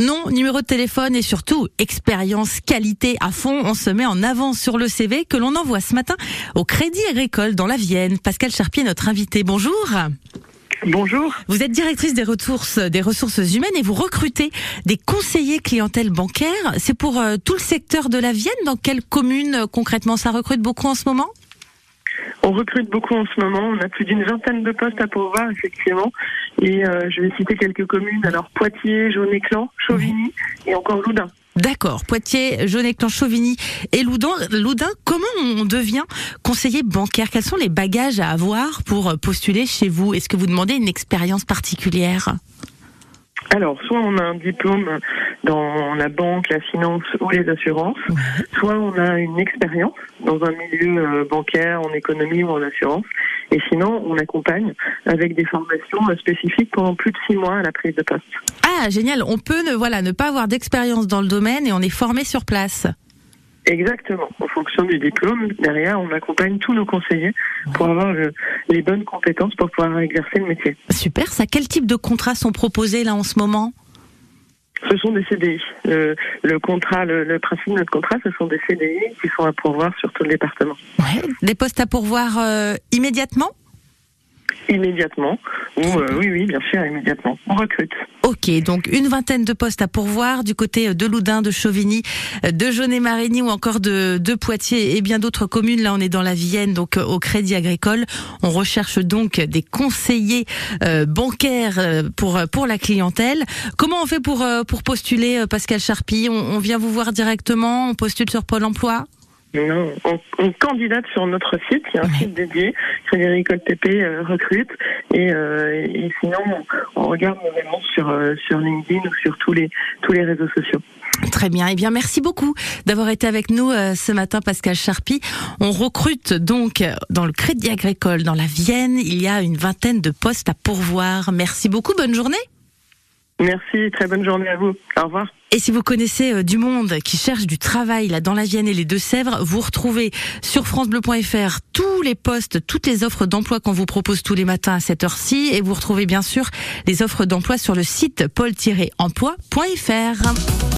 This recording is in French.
nom, numéro de téléphone et surtout expérience, qualité à fond. On se met en avant sur le CV que l'on envoie ce matin au Crédit Agricole dans la Vienne. Pascal Charpier, notre invité. Bonjour. Bonjour. Vous êtes directrice des ressources, des ressources humaines et vous recrutez des conseillers clientèle bancaire. C'est pour euh, tout le secteur de la Vienne. Dans quelle commune euh, concrètement? Ça recrute beaucoup en ce moment? On recrute beaucoup en ce moment. On a plus d'une vingtaine de postes à pourvoir, effectivement. Et euh, je vais citer quelques communes. Alors Poitiers, Jaune-Éclan, Chauvigny et encore Loudun. D'accord. Poitiers, Jaune-Éclan, Chauvigny et Loudun. Loudun, comment on devient conseiller bancaire? Quels sont les bagages à avoir pour postuler chez vous? Est-ce que vous demandez une expérience particulière? Alors, soit on a un diplôme dans la banque, la finance ou les assurances, soit on a une expérience dans un milieu euh, bancaire, en économie ou en assurance. Et sinon, on accompagne avec des formations euh, spécifiques pendant plus de six mois à la prise de poste. Ah, génial. On peut ne, voilà, ne pas avoir d'expérience dans le domaine et on est formé sur place. Exactement. En fonction du diplôme, derrière, on accompagne tous nos conseillers pour avoir le- les bonnes compétences pour pouvoir exercer le métier. Super. Ça, quel type de contrats sont proposés là en ce moment? Ce sont des CDI. Le, le contrat, le, le principe de notre contrat, ce sont des CDI qui sont à pourvoir sur tout le département. Ouais. Des postes à pourvoir euh, immédiatement? Immédiatement. Ou, euh, oui, oui, bien sûr, immédiatement. On recrute. Ok, donc une vingtaine de postes à pourvoir du côté de Loudun, de Chauvigny, de Jaunet-Marigny ou encore de, de Poitiers et bien d'autres communes. Là, on est dans la Vienne, donc euh, au Crédit Agricole. On recherche donc des conseillers euh, bancaires euh, pour pour la clientèle. Comment on fait pour euh, pour postuler, euh, Pascal Charpie on, on vient vous voir directement, on postule sur Pôle Emploi? Non, on, on candidate sur notre site, il y a un site dédié, Crédit Agricole TP euh, recrute, et, euh, et sinon on, on regarde nos sur euh, sur LinkedIn ou sur tous les tous les réseaux sociaux. Très bien. Eh bien, merci beaucoup d'avoir été avec nous euh, ce matin, Pascal Charpie. On recrute donc dans le Crédit Agricole, dans la Vienne. Il y a une vingtaine de postes à pourvoir. Merci beaucoup. Bonne journée. Merci, très bonne journée à vous. Au revoir. Et si vous connaissez euh, du monde qui cherche du travail là dans la Vienne et les Deux-Sèvres, vous retrouvez sur francebleu.fr tous les postes, toutes les offres d'emploi qu'on vous propose tous les matins à cette heure-ci et vous retrouvez bien sûr les offres d'emploi sur le site pôle-emploi.fr.